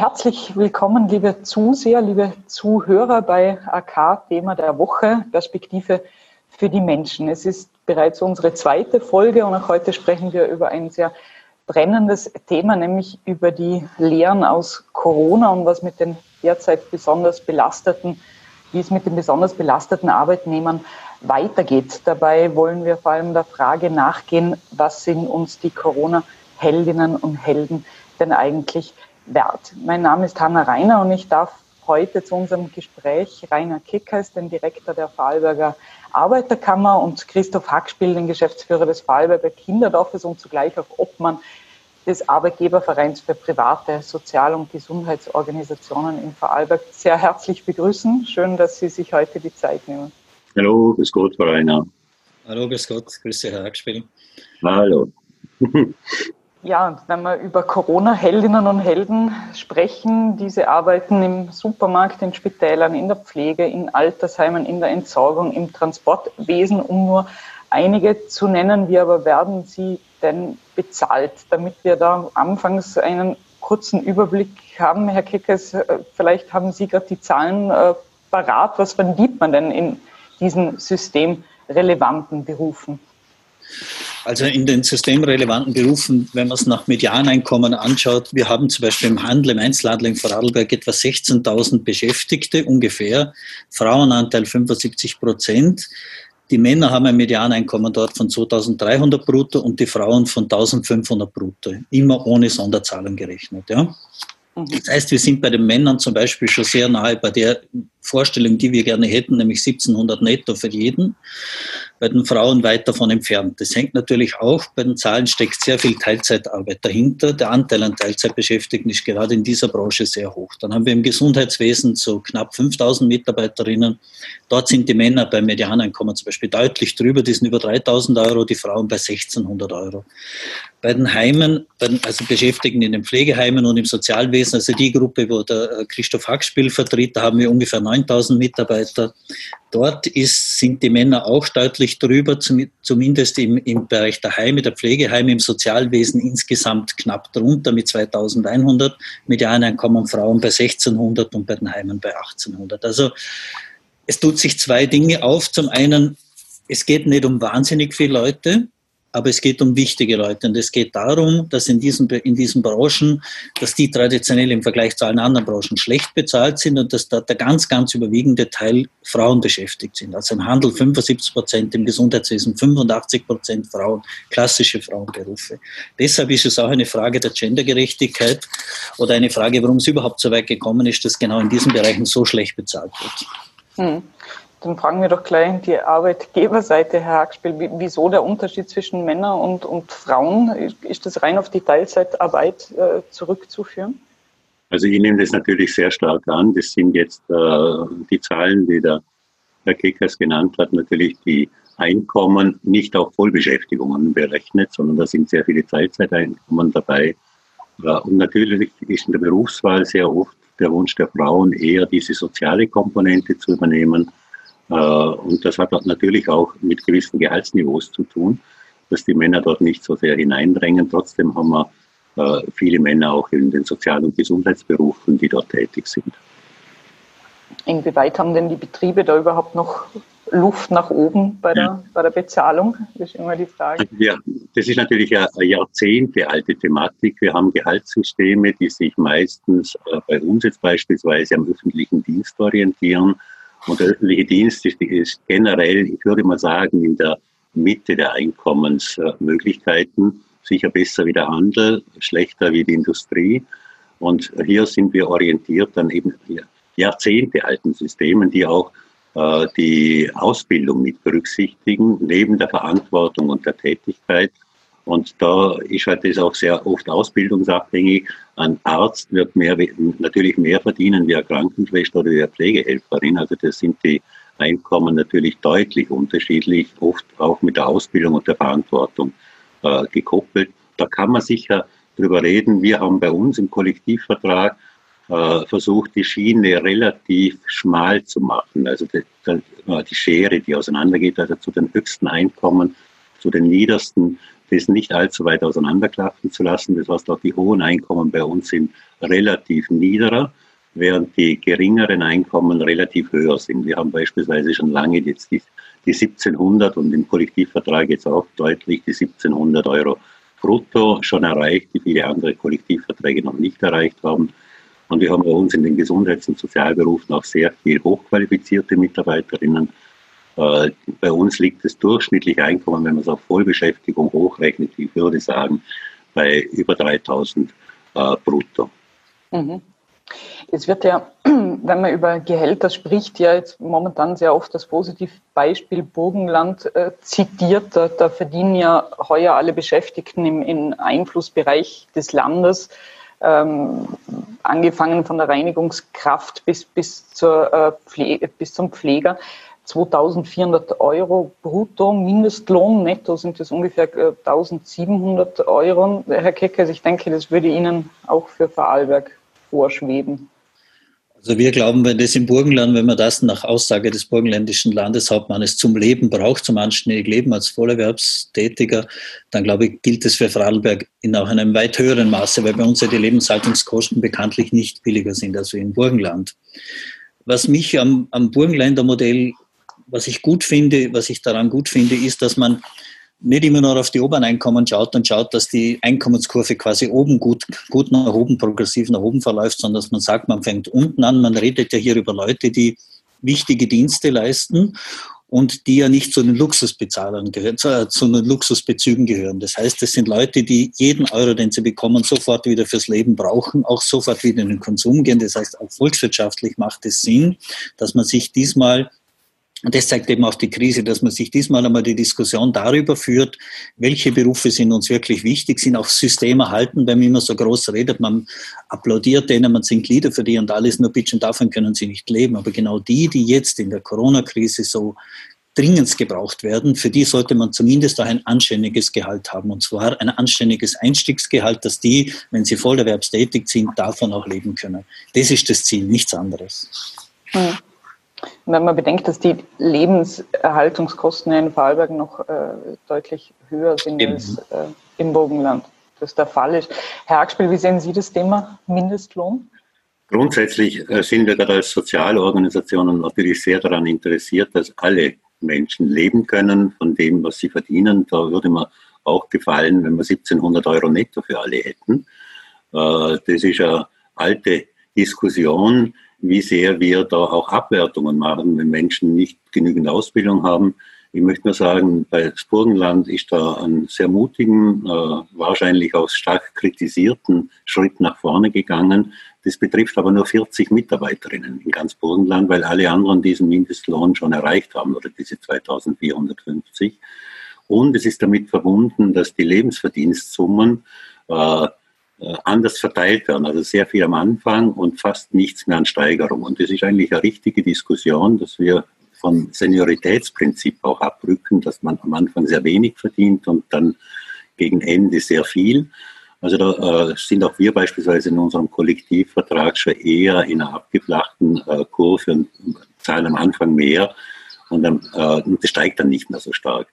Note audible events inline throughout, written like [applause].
herzlich willkommen, liebe Zuseher, liebe Zuhörer bei AK Thema der Woche, Perspektive für die Menschen. Es ist bereits unsere zweite Folge und auch heute sprechen wir über ein sehr brennendes Thema, nämlich über die Lehren aus Corona und was mit den derzeit besonders belasteten, wie es mit den besonders belasteten Arbeitnehmern weitergeht. Dabei wollen wir vor allem der Frage nachgehen, was sind uns die Corona-Heldinnen und Helden denn eigentlich wert. Mein Name ist Hanna Reiner und ich darf heute zu unserem Gespräch Rainer Kickers, den Direktor der Vorarlberger Arbeiterkammer und Christoph Hackspiel, den Geschäftsführer des Vorarlberger Kinderdorfes und zugleich auch Obmann des Arbeitgebervereins für private Sozial- und Gesundheitsorganisationen in Vorarlberg sehr herzlich begrüßen. Schön, dass Sie sich heute die Zeit nehmen. Hallo, grüß Gott, Frau Rainer. Hallo, grüß Gott, grüße Herr Hackspiel. Hallo. Ja, wenn wir über Corona-Heldinnen und Helden sprechen, diese arbeiten im Supermarkt, in Spitälern, in der Pflege, in Altersheimen, in der Entsorgung, im Transportwesen, um nur einige zu nennen. Wie aber werden sie denn bezahlt, damit wir da anfangs einen kurzen Überblick haben? Herr Kickes, äh, vielleicht haben Sie gerade die Zahlen äh, parat. Was verdient man denn in diesen systemrelevanten Berufen? Also in den systemrelevanten Berufen, wenn man es nach Medianeinkommen anschaut, wir haben zum Beispiel im Handel, im Einzelhandel in Vorarlberg etwa 16.000 Beschäftigte ungefähr, Frauenanteil 75 Prozent. Die Männer haben ein Medianeinkommen dort von 2300 brutto und die Frauen von 1500 brutto, immer ohne Sonderzahlung gerechnet. Ja. Mhm. Das heißt, wir sind bei den Männern zum Beispiel schon sehr nahe bei der Vorstellung, die wir gerne hätten, nämlich 1700 netto für jeden bei den Frauen weit davon entfernt. Das hängt natürlich auch, bei den Zahlen steckt sehr viel Teilzeitarbeit dahinter. Der Anteil an Teilzeitbeschäftigten ist gerade in dieser Branche sehr hoch. Dann haben wir im Gesundheitswesen so knapp 5000 Mitarbeiterinnen. Dort sind die Männer beim Medianeinkommen zum Beispiel deutlich drüber, die sind über 3000 Euro, die Frauen bei 1600 Euro. Bei den Heimen, also Beschäftigten in den Pflegeheimen und im Sozialwesen, also die Gruppe, wo der Christoph Hackspiel vertritt, da haben wir ungefähr 9000 Mitarbeiter. Dort ist, sind die Männer auch deutlich drüber, zumindest im, im Bereich der Heime, der Pflegeheime, im Sozialwesen insgesamt knapp drunter mit 2100 Medianeinkommen, Frauen bei 1600 und bei den Heimen bei 1800. Also es tut sich zwei Dinge auf. Zum einen, es geht nicht um wahnsinnig viele Leute, aber es geht um wichtige Leute. Und es geht darum, dass in diesen, in diesen Branchen, dass die traditionell im Vergleich zu allen anderen Branchen schlecht bezahlt sind und dass da der ganz, ganz überwiegende Teil Frauen beschäftigt sind. Also im Handel 75 Prozent, im Gesundheitswesen 85 Prozent Frauen, klassische Frauenberufe. Deshalb ist es auch eine Frage der Gendergerechtigkeit oder eine Frage, warum es überhaupt so weit gekommen ist, dass genau in diesen Bereichen so schlecht bezahlt wird. Hm. Dann fragen wir doch gleich die Arbeitgeberseite, Herr Hackspiel, wieso der Unterschied zwischen Männern und, und Frauen? Ist das rein auf die Teilzeitarbeit äh, zurückzuführen? Also ich nehme das natürlich sehr stark an. Das sind jetzt äh, die Zahlen, die der Herr Keckers genannt hat, natürlich die Einkommen nicht auf Vollbeschäftigungen berechnet, sondern da sind sehr viele Teilzeiteinkommen dabei. Und natürlich ist in der Berufswahl sehr oft der Wunsch der Frauen eher diese soziale Komponente zu übernehmen und das hat natürlich auch mit gewissen Gehaltsniveaus zu tun, dass die Männer dort nicht so sehr hineindrängen. Trotzdem haben wir äh, viele Männer auch in den Sozial- und Gesundheitsberufen, die dort tätig sind. Inwieweit haben denn die Betriebe da überhaupt noch Luft nach oben bei der, ja. bei der Bezahlung? Das ist immer die Frage. Ja, das ist natürlich eine jahrzehntealte Thematik. Wir haben Gehaltssysteme, die sich meistens äh, bei uns jetzt beispielsweise am öffentlichen Dienst orientieren und der öffentliche Dienst ist, ist generell, ich würde mal sagen, in der Mitte der Einkommensmöglichkeiten. Sicher besser wie der Handel, schlechter wie die Industrie. Und hier sind wir orientiert an eben Jahrzehnte alten Systemen, die auch äh, die Ausbildung mit berücksichtigen, neben der Verantwortung und der Tätigkeit. Und da ist halt das auch sehr oft ausbildungsabhängig. Ein Arzt wird mehr, natürlich mehr verdienen wie eine Krankenschwester oder wie eine Pflegehelferin. Also das sind die Einkommen natürlich deutlich unterschiedlich, oft auch mit der Ausbildung und der Verantwortung äh, gekoppelt. Da kann man sicher drüber reden. Wir haben bei uns im Kollektivvertrag äh, versucht, die Schiene relativ schmal zu machen. Also die, die Schere, die auseinandergeht, also zu den höchsten Einkommen, zu den niedersten das nicht allzu weit auseinanderklaffen zu lassen. Das heißt, auch die hohen Einkommen bei uns sind relativ niederer, während die geringeren Einkommen relativ höher sind. Wir haben beispielsweise schon lange jetzt die, die 1700 und im Kollektivvertrag jetzt auch deutlich die 1700 Euro brutto schon erreicht, die viele andere Kollektivverträge noch nicht erreicht haben. Und wir haben bei uns in den Gesundheits- und Sozialberufen auch sehr viel hochqualifizierte Mitarbeiterinnen. Äh, bei uns liegt das durchschnittliche Einkommen, wenn man es auf Vollbeschäftigung hochrechnet, ich würde sagen, bei über 3000 äh, brutto. Mhm. Es wird ja, [clears throat] wenn man über Gehälter spricht, ja jetzt momentan sehr oft das Positivbeispiel Burgenland äh, zitiert. Da, da, verdienen ja heuer alle Beschäftigten im, im Einflussbereich des Landes, ähm, angefangen von der Reinigungskraft bis, bis, zur, äh, Pflege, bis zum Pfleger, 2400 Euro brutto, Mindestlohn netto sind es ungefähr 1700 äh, Euro. Herr Keckers, ich denke, das würde Ihnen auch für Vorarlberg vorschweben? Also wir glauben, wenn das im Burgenland, wenn man das nach Aussage des burgenländischen Landeshauptmannes zum Leben braucht, zum anständigen Leben als Vollerwerbstätiger, dann glaube ich, gilt es für Vorarlberg in auch einem weit höheren Maße, weil bei uns ja die Lebenshaltungskosten bekanntlich nicht billiger sind als im Burgenland. Was mich am, am Burgenländer Modell, was ich gut finde, was ich daran gut finde, ist, dass man nicht immer nur auf die oberen Einkommen schaut und schaut, dass die Einkommenskurve quasi oben gut, gut nach oben, progressiv nach oben verläuft, sondern dass man sagt, man fängt unten an. Man redet ja hier über Leute, die wichtige Dienste leisten und die ja nicht zu den Luxusbezahlern gehören, zu, zu, den Luxusbezügen gehören. Das heißt, es sind Leute, die jeden Euro, den sie bekommen, sofort wieder fürs Leben brauchen, auch sofort wieder in den Konsum gehen. Das heißt, auch volkswirtschaftlich macht es Sinn, dass man sich diesmal und das zeigt eben auch die Krise, dass man sich diesmal einmal die Diskussion darüber führt, welche Berufe sind uns wirklich wichtig, sind auch systemerhalten, wenn man immer so groß redet, man applaudiert denen, man singt Lieder für die und alles, nur bitchen davon können sie nicht leben. Aber genau die, die jetzt in der Corona-Krise so dringend gebraucht werden, für die sollte man zumindest auch ein anständiges Gehalt haben. Und zwar ein anständiges Einstiegsgehalt, dass die, wenn sie vollerwerbstätig sind, davon auch leben können. Das ist das Ziel, nichts anderes. Hm. Wenn man bedenkt, dass die Lebenserhaltungskosten in Vorarlberg noch äh, deutlich höher sind Eben. als äh, im Burgenland, das der Fall ist. Herr Hackspiel, wie sehen Sie das Thema Mindestlohn? Grundsätzlich äh, sind wir gerade als Sozialorganisationen natürlich sehr daran interessiert, dass alle Menschen leben können von dem, was sie verdienen. Da würde mir auch gefallen, wenn wir 1700 Euro netto für alle hätten. Äh, das ist eine alte Diskussion wie sehr wir da auch Abwertungen machen, wenn Menschen nicht genügend Ausbildung haben. Ich möchte nur sagen, bei Burgenland ist da einen sehr mutigen, äh, wahrscheinlich auch stark kritisierten Schritt nach vorne gegangen. Das betrifft aber nur 40 Mitarbeiterinnen in ganz Burgenland, weil alle anderen diesen Mindestlohn schon erreicht haben oder diese 2450. Und es ist damit verbunden, dass die Lebensverdienstsummen äh, anders verteilt werden. Also sehr viel am Anfang und fast nichts mehr an Steigerung. Und das ist eigentlich eine richtige Diskussion, dass wir vom Senioritätsprinzip auch abrücken, dass man am Anfang sehr wenig verdient und dann gegen Ende sehr viel. Also da äh, sind auch wir beispielsweise in unserem Kollektivvertrag schon eher in einer abgeflachten äh, Kurve und zahlen am Anfang mehr und, dann, äh, das steigt dann nicht mehr so stark.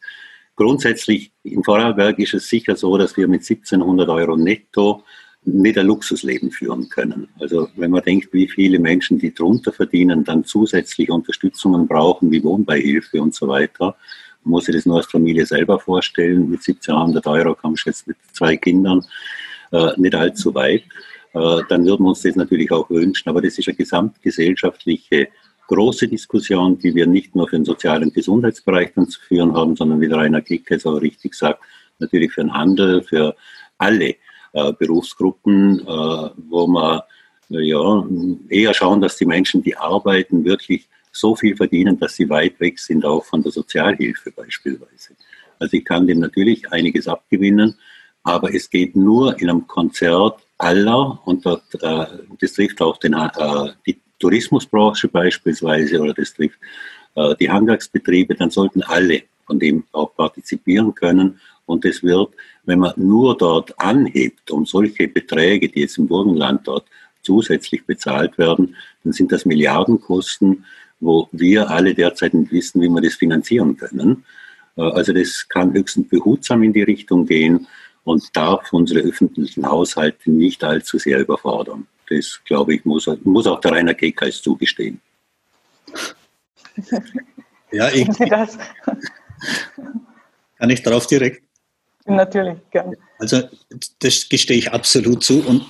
Grundsätzlich im Vorarlberg ist es sicher so, dass wir mit 1700 Euro netto nicht ein Luxusleben führen können. Also wenn man denkt, wie viele Menschen, die drunter verdienen, dann zusätzliche Unterstützungen brauchen, wie Wohnbeihilfe und so weiter, muss sich das nur als Familie selber vorstellen. Mit 1700 Euro kommst du jetzt mit zwei Kindern äh, nicht allzu weit. Äh, dann würden wir uns das natürlich auch wünschen. Aber das ist eine gesamtgesellschaftliche große Diskussion, die wir nicht nur für den sozialen und Gesundheitsbereich dann zu führen haben, sondern wie der Rainer Klicke es auch richtig sagt, natürlich für den Handel, für alle äh, Berufsgruppen, äh, wo äh, ja, eher schauen, dass die Menschen, die arbeiten, wirklich so viel verdienen, dass sie weit weg sind, auch von der Sozialhilfe beispielsweise. Also ich kann dem natürlich einiges abgewinnen, aber es geht nur in einem Konzert aller, und dort, äh, das trifft auch den, äh, die Tourismusbranche beispielsweise oder das trifft äh, die Handwerksbetriebe, dann sollten alle von dem auch partizipieren können. Und es wird, wenn man nur dort anhebt, um solche Beträge, die jetzt im Burgenland dort zusätzlich bezahlt werden, dann sind das Milliardenkosten, wo wir alle derzeit nicht wissen, wie wir das finanzieren können. Äh, also das kann höchstens behutsam in die Richtung gehen und darf unsere öffentlichen Haushalte nicht allzu sehr überfordern. Das, glaube ich, muss, muss auch der Rainer Kekais zugestehen. Ja, ich, [laughs] kann ich darauf direkt? Natürlich, gerne. Also das gestehe ich absolut zu. Und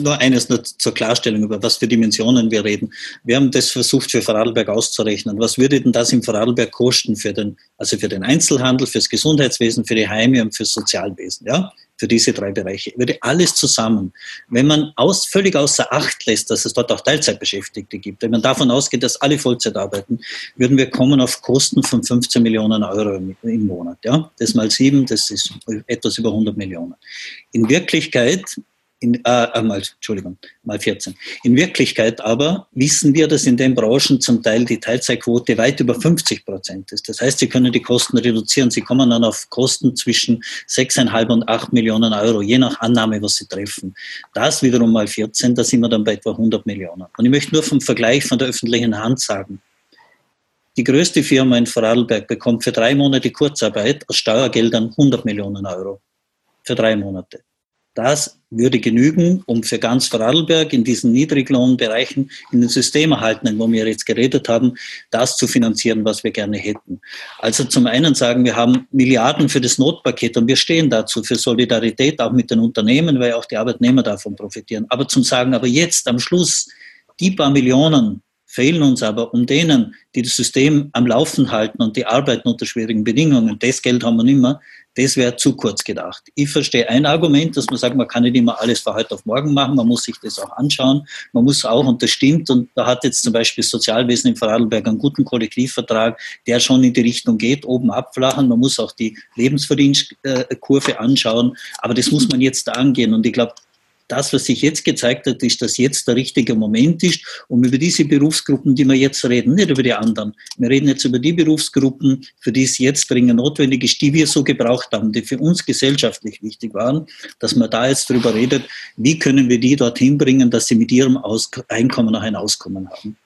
nur eines nur zur Klarstellung, über was für Dimensionen wir reden. Wir haben das versucht für Vorarlberg auszurechnen. Was würde denn das im Vorarlberg kosten für den, also für den Einzelhandel, fürs Gesundheitswesen, für die Heime und fürs Sozialwesen, ja? Für diese drei Bereiche. Würde alles zusammen. Wenn man aus, völlig außer Acht lässt, dass es dort auch Teilzeitbeschäftigte gibt, wenn man davon ausgeht, dass alle Vollzeit arbeiten, würden wir kommen auf Kosten von 15 Millionen Euro im Monat, ja? Das mal sieben, das ist etwas über 100 Millionen. In Wirklichkeit in, äh, mal, Entschuldigung, mal 14. In Wirklichkeit aber wissen wir, dass in den Branchen zum Teil die Teilzeitquote weit über 50 Prozent ist. Das heißt, Sie können die Kosten reduzieren. Sie kommen dann auf Kosten zwischen 6,5 und 8 Millionen Euro, je nach Annahme, was Sie treffen. Das wiederum mal 14, da sind wir dann bei etwa 100 Millionen. Und ich möchte nur vom Vergleich von der öffentlichen Hand sagen, die größte Firma in Vorarlberg bekommt für drei Monate Kurzarbeit aus Steuergeldern 100 Millionen Euro. Für drei Monate. Das würde genügen, um für ganz Vorarlberg in diesen Niedriglohnbereichen, in den Systemerhaltenden, wo wir jetzt geredet haben, das zu finanzieren, was wir gerne hätten. Also zum einen sagen, wir haben Milliarden für das Notpaket und wir stehen dazu für Solidarität auch mit den Unternehmen, weil auch die Arbeitnehmer davon profitieren. Aber zum sagen, aber jetzt am Schluss, die paar Millionen fehlen uns aber, um denen, die das System am Laufen halten und die arbeiten unter schwierigen Bedingungen, das Geld haben wir nicht mehr, das wäre zu kurz gedacht. Ich verstehe ein Argument, dass man sagt, man kann nicht immer alles von heute auf morgen machen, man muss sich das auch anschauen. Man muss auch, und das stimmt, und da hat jetzt zum Beispiel das Sozialwesen in Vorarlberg einen guten Kollektivvertrag, der schon in die Richtung geht, oben abflachen. Man muss auch die Lebensverdienstkurve anschauen, aber das muss man jetzt angehen. Und ich glaube, das, was sich jetzt gezeigt hat, ist, dass jetzt der richtige Moment ist, um über diese Berufsgruppen, die wir jetzt reden, nicht über die anderen. Wir reden jetzt über die Berufsgruppen, für die es jetzt dringend notwendig ist, die wir so gebraucht haben, die für uns gesellschaftlich wichtig waren, dass man da jetzt darüber redet, wie können wir die dorthin bringen, dass sie mit ihrem Aus Einkommen auch ein Auskommen haben.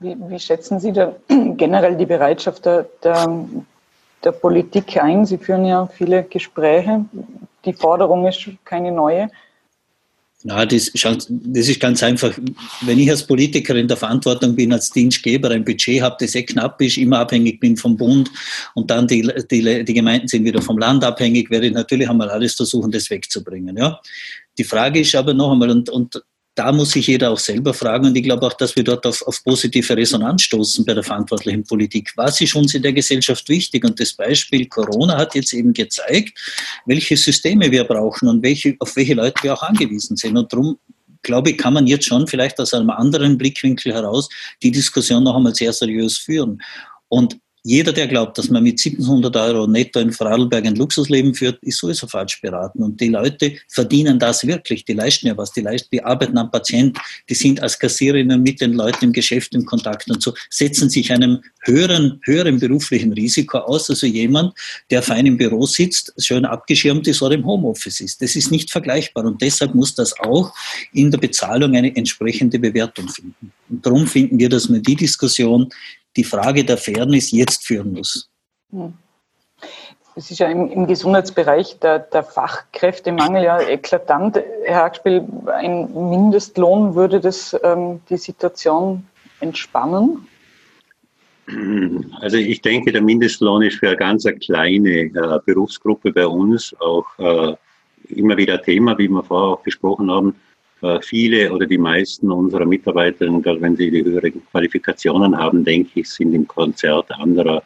Wie, wie schätzen Sie da [clears throat] generell die Bereitschaft der, der, der Politik ein? Sie führen ja viele Gespräche die Forderung ist keine neue. Na, das, das ist ganz einfach. Wenn ich als Politiker in der Verantwortung bin, als Dienstgeber, ein Budget habe, das sehr knapp ist, immer abhängig bin vom Bund und dann die, die, die Gemeinden sind wieder vom Land abhängig, werde ich natürlich einmal alles versuchen, das wegzubringen. Ja. Die Frage ist aber noch einmal, und, und da muss sich jeder auch selber fragen und ich glaube auch, dass wir dort auf, auf, positive Resonanz stoßen bei der verantwortlichen Politik. Was ist uns in der Gesellschaft wichtig? Und das Beispiel Corona hat jetzt eben gezeigt, welche Systeme wir brauchen und welche, auf welche Leute wir auch angewiesen sind. Und darum glaube ich, kann man jetzt schon vielleicht aus einem anderen Blickwinkel heraus die Diskussion noch einmal sehr seriös führen. Und jeder, der glaubt, dass man mit 700 Euro netto in Vorarlberg ein Luxusleben führt, ist sowieso falsch beraten. Und die Leute verdienen das wirklich. Die leisten ja was. Die, leisten, die arbeiten am Patient. Die sind als Kassiererinnen mit den Leuten im Geschäft im Kontakt und so, setzen sich einem höheren, höheren beruflichen Risiko aus. Also jemand, der fein im Büro sitzt, schön abgeschirmt ist oder im Homeoffice ist. Das ist nicht vergleichbar. Und deshalb muss das auch in der Bezahlung eine entsprechende Bewertung finden. Und darum finden wir, dass man die Diskussion die Frage der Fairness jetzt führen muss. Hm. Es ist ja im, im Gesundheitsbereich der, der, Fachkräftemangel ja eklatant. Herr Hackspiel, ein Mindestlohn würde das ähm, die Situation entspannen? Also ich denke, der Mindestlohn ist für eine ganz kleine äh, Berufsgruppe bei uns auch äh, immer wieder Thema, wie wir vorher auch besprochen haben. Äh, viele oder die meisten unserer Mitarbeiterinnen, gerade wenn sie die höheren Qualifikationen haben, denke ich, sind im Konzert anderer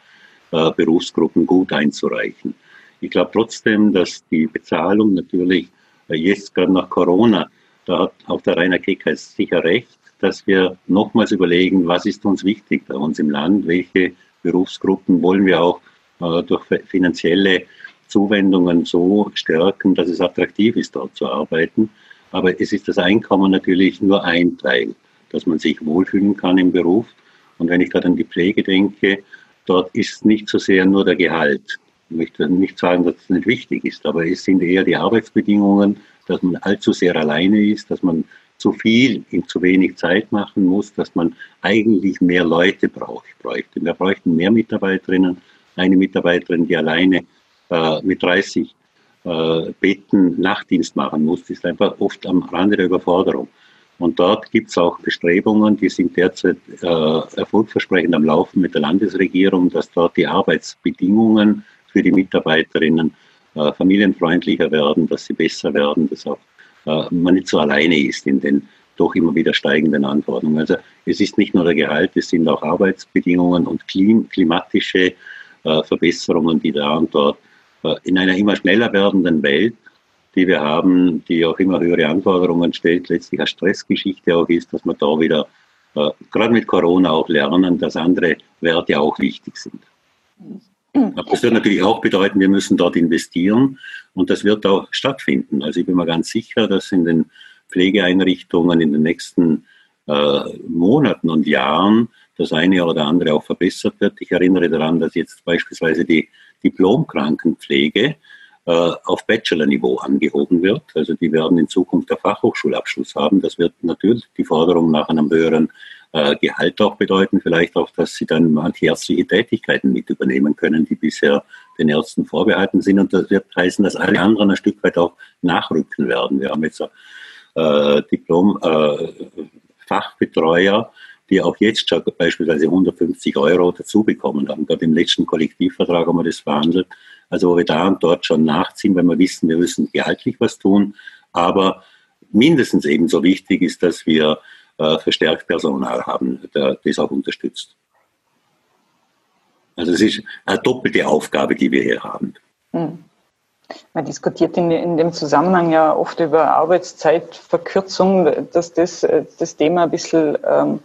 äh, Berufsgruppen gut einzureichen. Ich glaube trotzdem, dass die Bezahlung natürlich äh, jetzt gerade nach Corona, da hat auch der Rainer Kecker sicher recht, dass wir nochmals überlegen, was ist uns wichtig bei uns im Land, welche Berufsgruppen wollen wir auch durch finanzielle Zuwendungen so stärken, dass es attraktiv ist, dort zu arbeiten. Aber es ist das Einkommen natürlich nur ein Teil, dass man sich wohlfühlen kann im Beruf. Und wenn ich gerade an die Pflege denke, dort ist nicht so sehr nur der Gehalt. Ich möchte nicht sagen, dass es nicht wichtig ist, aber es sind eher die Arbeitsbedingungen, dass man allzu sehr alleine ist, dass man zu viel in zu wenig Zeit machen muss, dass man eigentlich mehr Leute braucht, bräuchte. Wir bräuchten mehr Mitarbeiterinnen eine Mitarbeiterin, die alleine äh, mit 30 äh, Betten Nachtdienst machen muss, ist einfach oft am Rande der Überforderung. Und dort gibt es auch Bestrebungen, die sind derzeit äh, erfolgversprechend am Laufen mit der Landesregierung, dass dort die Arbeitsbedingungen für die Mitarbeiterinnen äh, familienfreundlicher werden, dass sie besser werden, dass auch äh, man nicht so alleine ist in den doch immer wieder steigenden Anforderungen. Also es ist nicht nur der Gehalt, es sind auch Arbeitsbedingungen und klim klimatische äh, Verbesserungen, die da und dort in einer immer schneller werdenden Welt die wir haben, die auch immer höhere Anforderungen stellt, letztlich eine Stressgeschichte auch ist, dass wir da wieder, äh, gerade mit Corona auch lernen, dass andere Werte auch wichtig sind. Aber das wird natürlich auch bedeuten, wir müssen dort investieren und das wird auch stattfinden. Also ich bin mir ganz sicher, dass in den Pflegeeinrichtungen in den nächsten äh, Monaten und Jahren das eine oder andere auch verbessert wird. Ich erinnere daran, dass jetzt beispielsweise die Diplomkrankenpflege äh, auf Bachelor-Niveau angehoben wird. Also die werden in Zukunft der Fachhochschulabschluss haben. Das wird natürlich die Forderung nach einem höheren äh, Gehalt auch bedeuten, vielleicht auch, dass sie dann manche ärztliche Tätigkeiten mit übernehmen können, die bisher den Ärzten vorbehalten sind. Und das wird heißen, dass alle anderen ein Stück weit auch nachrücken werden. Wir haben jetzt äh, Diplom-Fachbetreuer, äh, die auch jetzt schon beispielsweise 150 Euro dazu bekommen haben. Gerade im letzten Kollektivvertrag haben wir das verhandelt. Also wo wir da und dort schon nachziehen, weil wir wissen, wir müssen gehaltlich was tun. Aber mindestens ebenso wichtig ist, dass wir äh, verstärkt Personal haben, das auch unterstützt. Also es ist eine doppelte Aufgabe, die wir hier haben. Hm. Man diskutiert in, in, dem Zusammenhang ja oft über Arbeitszeitverkürzung, dass das äh, das Thema ein bisschen ähm,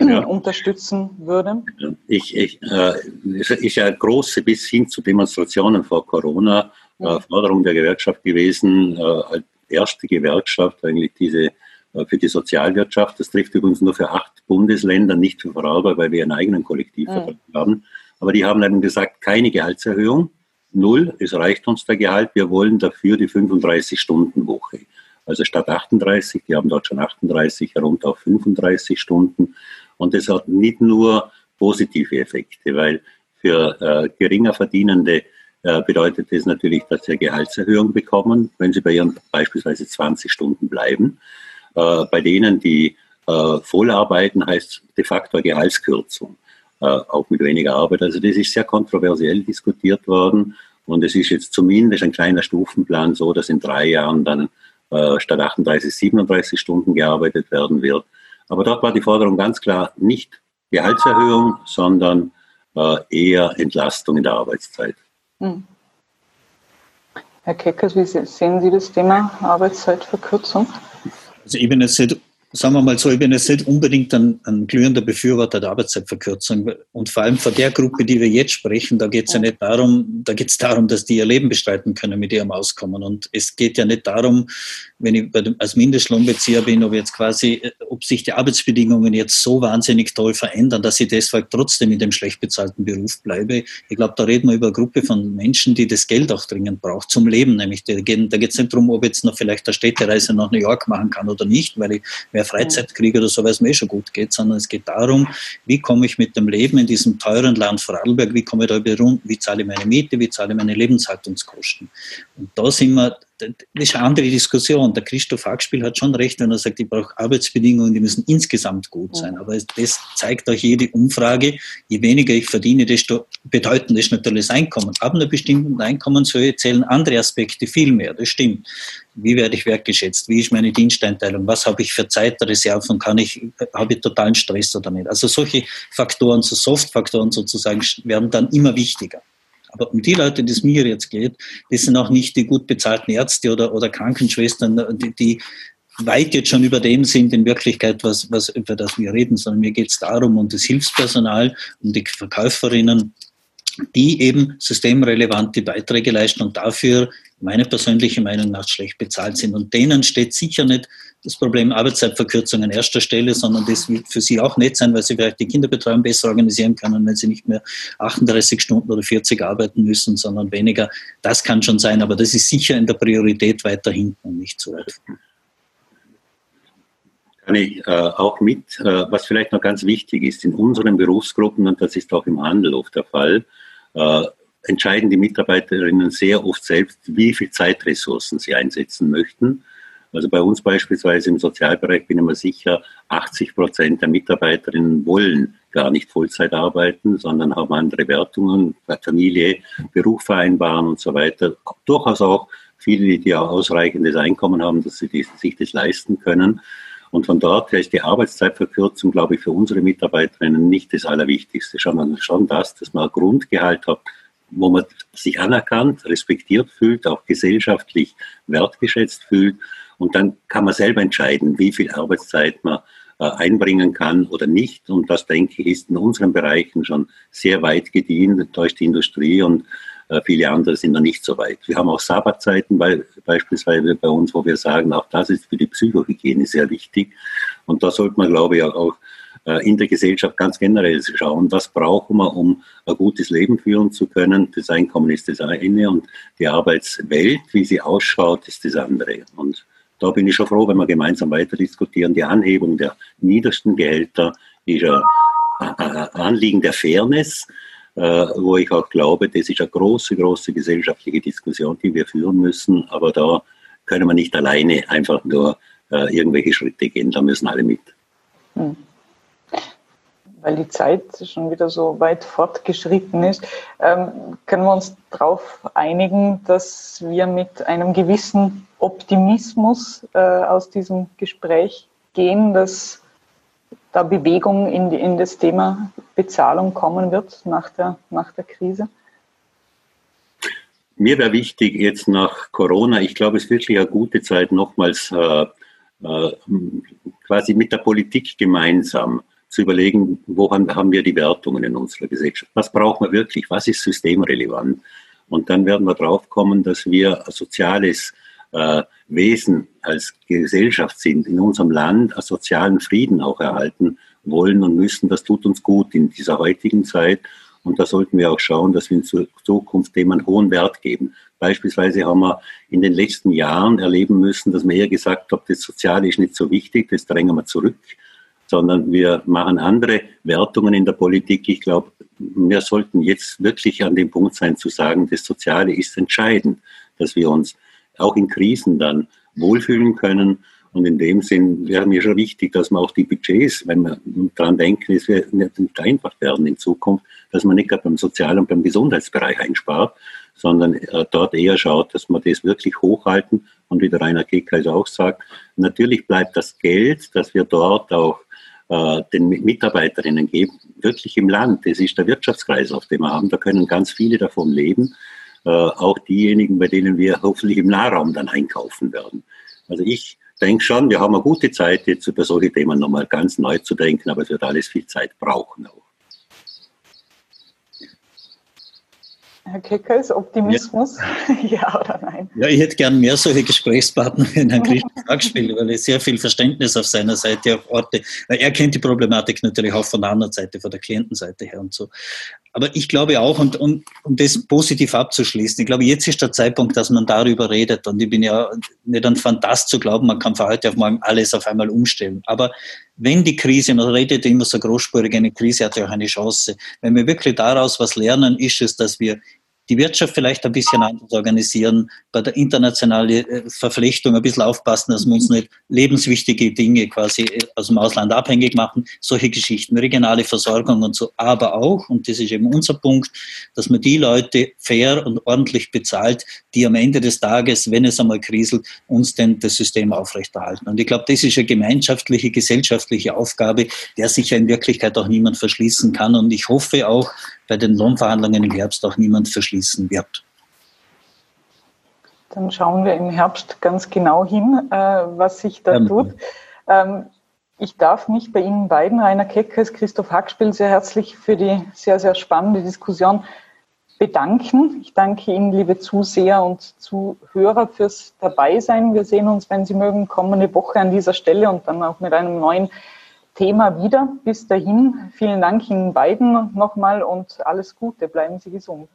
ja. unterstützen würde? Ich, ich, äh, ist ja eine große bis hin zu Demonstrationen vor Corona äh, Forderung der Gewerkschaft gewesen, äh, als erste Gewerkschaft eigentlich diese äh, für die Sozialwirtschaft. Das trifft übrigens nur für acht Bundesländer, nicht für Vorarlberg, weil wir einen eigenen Kollektivvertrag mhm. haben. Aber die haben eben gesagt, keine Gehaltserhöhung, null, es reicht uns der Gehalt, wir wollen dafür die 35-Stunden-Woche. Also statt 38, die haben dort schon 38, herunter auf 35 Stunden. Und das hat nicht nur positive Effekte, weil für äh, geringer Verdienende äh, bedeutet das natürlich, dass sie eine Gehaltserhöhung bekommen, wenn sie bei ihren beispielsweise 20 Stunden bleiben. Äh, bei denen, die äh, voll arbeiten, heißt de facto Gehaltskürzung, äh, auch mit weniger Arbeit. Also das ist sehr kontroversiell diskutiert worden. Und es ist jetzt zumindest ein kleiner Stufenplan so, dass in drei Jahren dann äh, statt 38, 37 Stunden gearbeitet werden wird. Aber dort war die Forderung ganz klar nicht Gehaltserhöhung, sondern äh, eher Entlastung in der Arbeitszeit. Hm. Herr Keckers, wie sehen Sie das Thema Arbeitszeitverkürzung? Also ich bin jetzt nicht sagen wir mal so, ich bin jetzt nicht unbedingt ein, ein glühender Befürworter der Arbeitszeitverkürzung. Und vor allem von der Gruppe, die wir jetzt sprechen, da geht es ja. nicht darum, da geht es darum, dass die ihr Leben bestreiten können mit ihrem Auskommen. Und es geht ja nicht darum, wenn ich als Mindestlohnbezieher bin, ob jetzt quasi, ob sich die Arbeitsbedingungen jetzt so wahnsinnig toll verändern, dass ich deshalb trotzdem in dem schlecht bezahlten Beruf bleibe. Ich glaube, da reden wir über eine Gruppe von Menschen, die das Geld auch dringend braucht zum Leben. Nämlich, da geht es nicht darum, ob ich jetzt noch vielleicht eine Städtereise nach New York machen kann oder nicht, weil ich mehr Freizeit kriege oder so, weil es mir eh schon gut geht, sondern es geht darum, wie komme ich mit dem Leben in diesem teuren Land Vorarlberg, wie komme ich da über rund, wie zahle ich meine Miete, wie zahle ich meine Lebenshaltungskosten. Und da sind wir das ist eine andere Diskussion. Der Christoph Hackspiel hat schon recht, wenn er sagt, ich brauche Arbeitsbedingungen, die müssen insgesamt gut sein. Aber das zeigt euch jede Umfrage. Je weniger ich verdiene, desto bedeutender ist natürlich das Einkommen. Ab einer bestimmten Einkommenshöhe zählen andere Aspekte viel mehr. Das stimmt. Wie werde ich wertgeschätzt? Wie ist meine Diensteinteilung? Was habe ich für Zeitreserven? Kann ich, habe ich totalen Stress oder nicht? Also solche Faktoren, so Soft-Faktoren sozusagen, werden dann immer wichtiger. Aber um die Leute, die es mir jetzt geht, das sind auch nicht die gut bezahlten Ärzte oder, oder Krankenschwestern, die, die weit jetzt schon über dem sind in Wirklichkeit, was, was, über das wir reden, sondern mir geht es darum, um das Hilfspersonal, um die Verkäuferinnen, die eben systemrelevante Beiträge leisten und dafür meiner persönlichen Meinung nach schlecht bezahlt sind. Und denen steht sicher nicht das Problem Arbeitszeitverkürzung an erster Stelle, sondern das wird für sie auch nett sein, weil sie vielleicht die Kinderbetreuung besser organisieren können, wenn sie nicht mehr 38 Stunden oder 40 arbeiten müssen, sondern weniger. Das kann schon sein, aber das ist sicher in der Priorität weiter hinten und nicht zu weit. Kann ich äh, auch mit, äh, was vielleicht noch ganz wichtig ist, in unseren Berufsgruppen, und das ist auch im Handel oft der Fall, äh, entscheiden die Mitarbeiterinnen sehr oft selbst, wie viel Zeitressourcen sie einsetzen möchten. Also bei uns beispielsweise im Sozialbereich bin ich mir sicher, 80 Prozent der Mitarbeiterinnen wollen gar nicht Vollzeit arbeiten, sondern haben andere Wertungen, Familie, Beruf vereinbaren und so weiter. Durchaus auch viele, die auch ausreichendes Einkommen haben, dass sie sich das leisten können. Und von dort her ist die Arbeitszeitverkürzung, glaube ich, für unsere Mitarbeiterinnen nicht das Allerwichtigste, sondern schon das, dass man ein Grundgehalt hat, wo man sich anerkannt, respektiert fühlt, auch gesellschaftlich wertgeschätzt fühlt. Und dann kann man selber entscheiden, wie viel Arbeitszeit man äh, einbringen kann oder nicht. Und das, denke ich, ist in unseren Bereichen schon sehr weit gediehen durch die Industrie und äh, viele andere sind noch nicht so weit. Wir haben auch Sabbatzeiten weil, beispielsweise bei uns, wo wir sagen, auch das ist für die Psychohygiene sehr wichtig. Und da sollte man, glaube ich, auch, auch äh, in der Gesellschaft ganz generell schauen, was brauchen wir, um ein gutes Leben führen zu können. Das Einkommen ist das eine und die Arbeitswelt, wie sie ausschaut, ist das andere. Und da bin ich schon froh, wenn wir gemeinsam weiter diskutieren. Die Anhebung der niedersten Gehälter ist ein Anliegen der Fairness, äh, wo ich auch glaube, das ist eine große, große gesellschaftliche Diskussion, die wir führen müssen. Aber da können wir nicht alleine einfach nur äh, irgendwelche Schritte gehen, da müssen alle mit. Hm weil die Zeit schon wieder so weit fortgeschritten ist, ähm, können wir uns darauf einigen, dass wir mit einem gewissen Optimismus äh, aus diesem Gespräch gehen, dass da Bewegung in, die, in das Thema Bezahlung kommen wird nach der, nach der Krise? Mir wäre wichtig, jetzt nach Corona, ich glaube, es ist wirklich eine gute Zeit, nochmals äh, äh, quasi mit der Politik gemeinsam zu überlegen, wo haben wir die Wertungen in unserer Gesellschaft? Was brauchen wir wirklich? Was ist systemrelevant? Und dann werden wir drauf kommen, dass wir ein soziales äh, Wesen als Gesellschaft sind, in unserem Land einen sozialen Frieden auch erhalten wollen und müssen. Das tut uns gut in dieser heutigen Zeit. Und da sollten wir auch schauen, dass wir in Zukunft dem einen hohen Wert geben. Beispielsweise haben wir in den letzten Jahren erleben müssen, dass man eher gesagt hat, das Soziale ist nicht so wichtig, das drängen wir zurück sondern wir machen andere Wertungen in der Politik. Ich glaube, wir sollten jetzt wirklich an dem Punkt sein zu sagen, das Soziale ist entscheidend, dass wir uns auch in Krisen dann wohlfühlen können. Und in dem Sinn wäre mir schon wichtig, dass man auch die Budgets, wenn wir daran denken, es wird nicht einfach werden in Zukunft, dass man nicht gerade beim Sozial- und beim Gesundheitsbereich einspart, sondern äh, dort eher schaut, dass wir das wirklich hochhalten. Und wie der Rainer Keckreis auch sagt, natürlich bleibt das Geld, das wir dort auch äh, den Mitarbeiterinnen geben, wirklich im Land. Das ist der Wirtschaftskreislauf, den wir haben. Da können ganz viele davon leben. Äh, auch diejenigen, bei denen wir hoffentlich im Nahraum dann einkaufen werden. Also ich denke schon, wir haben eine gute Zeit, jetzt über solche Themen nochmal ganz neu zu denken, aber es wird alles viel Zeit brauchen auch. Herr Keckers, Optimismus? Ja. [laughs] ja. oder nein? Ja, ich hätte gern mehr solche Gesprächspartner [laughs] wie Herrn Christoph gespielt, weil ich sehr viel Verständnis auf seiner Seite auf Orte, weil er kennt die Problematik natürlich auch von der anderen Seite, von der Klientenseite her und so. Aber ich glaube auch, und, und um das positiv abzuschließen, ich glaube, jetzt ist der Zeitpunkt, dass man darüber redet. Und ich bin ja nicht ein Fantast zu glauben, man kann von heute auf morgen alles auf einmal umstellen. Aber wenn die Krise, man redet immer so großspurig, eine Krise hat ja auch eine Chance. Wenn wir wirklich daraus was lernen, ist es, dass wir die Wirtschaft vielleicht ein bisschen anders organisieren, bei der internationalen äh, Verflechtung ein bisschen aufpassen, dass wir uns nicht lebenswichtige Dinge quasi äh, aus dem Ausland abhängig machen, solche Geschichten, regionale Versorgung und so, aber auch, und das ist eben unser Punkt, dass man die Leute fair und ordentlich bezahlt, die am Ende des Tages, wenn es einmal kriselt, uns denn das System aufrechterhalten. Und ich glaube, das ist eine gemeinschaftliche, gesellschaftliche Aufgabe, der sich ja in Wirklichkeit auch niemand verschließen kann. Und ich hoffe auch, bei den Lohnverhandlungen im Herbst auch niemand verschließen wird. Dann schauen wir im Herbst ganz genau hin, äh, was sich da ja. tut. Ähm, ich darf mich bei Ihnen beiden, Rainer Keckes, Christoph Hackspiel, sehr herzlich für die sehr, sehr spannende Diskussion bedanken. Ich danke Ihnen, liebe Zuseher und Zuhörer, fürs Dabeisein. Wir sehen uns, wenn Sie mögen, kommende Woche an dieser Stelle und dann auch mit einem neuen Thema wieder. Bis dahin, vielen Dank Ihnen beiden nochmal und alles Gute. Bleiben Sie gesund.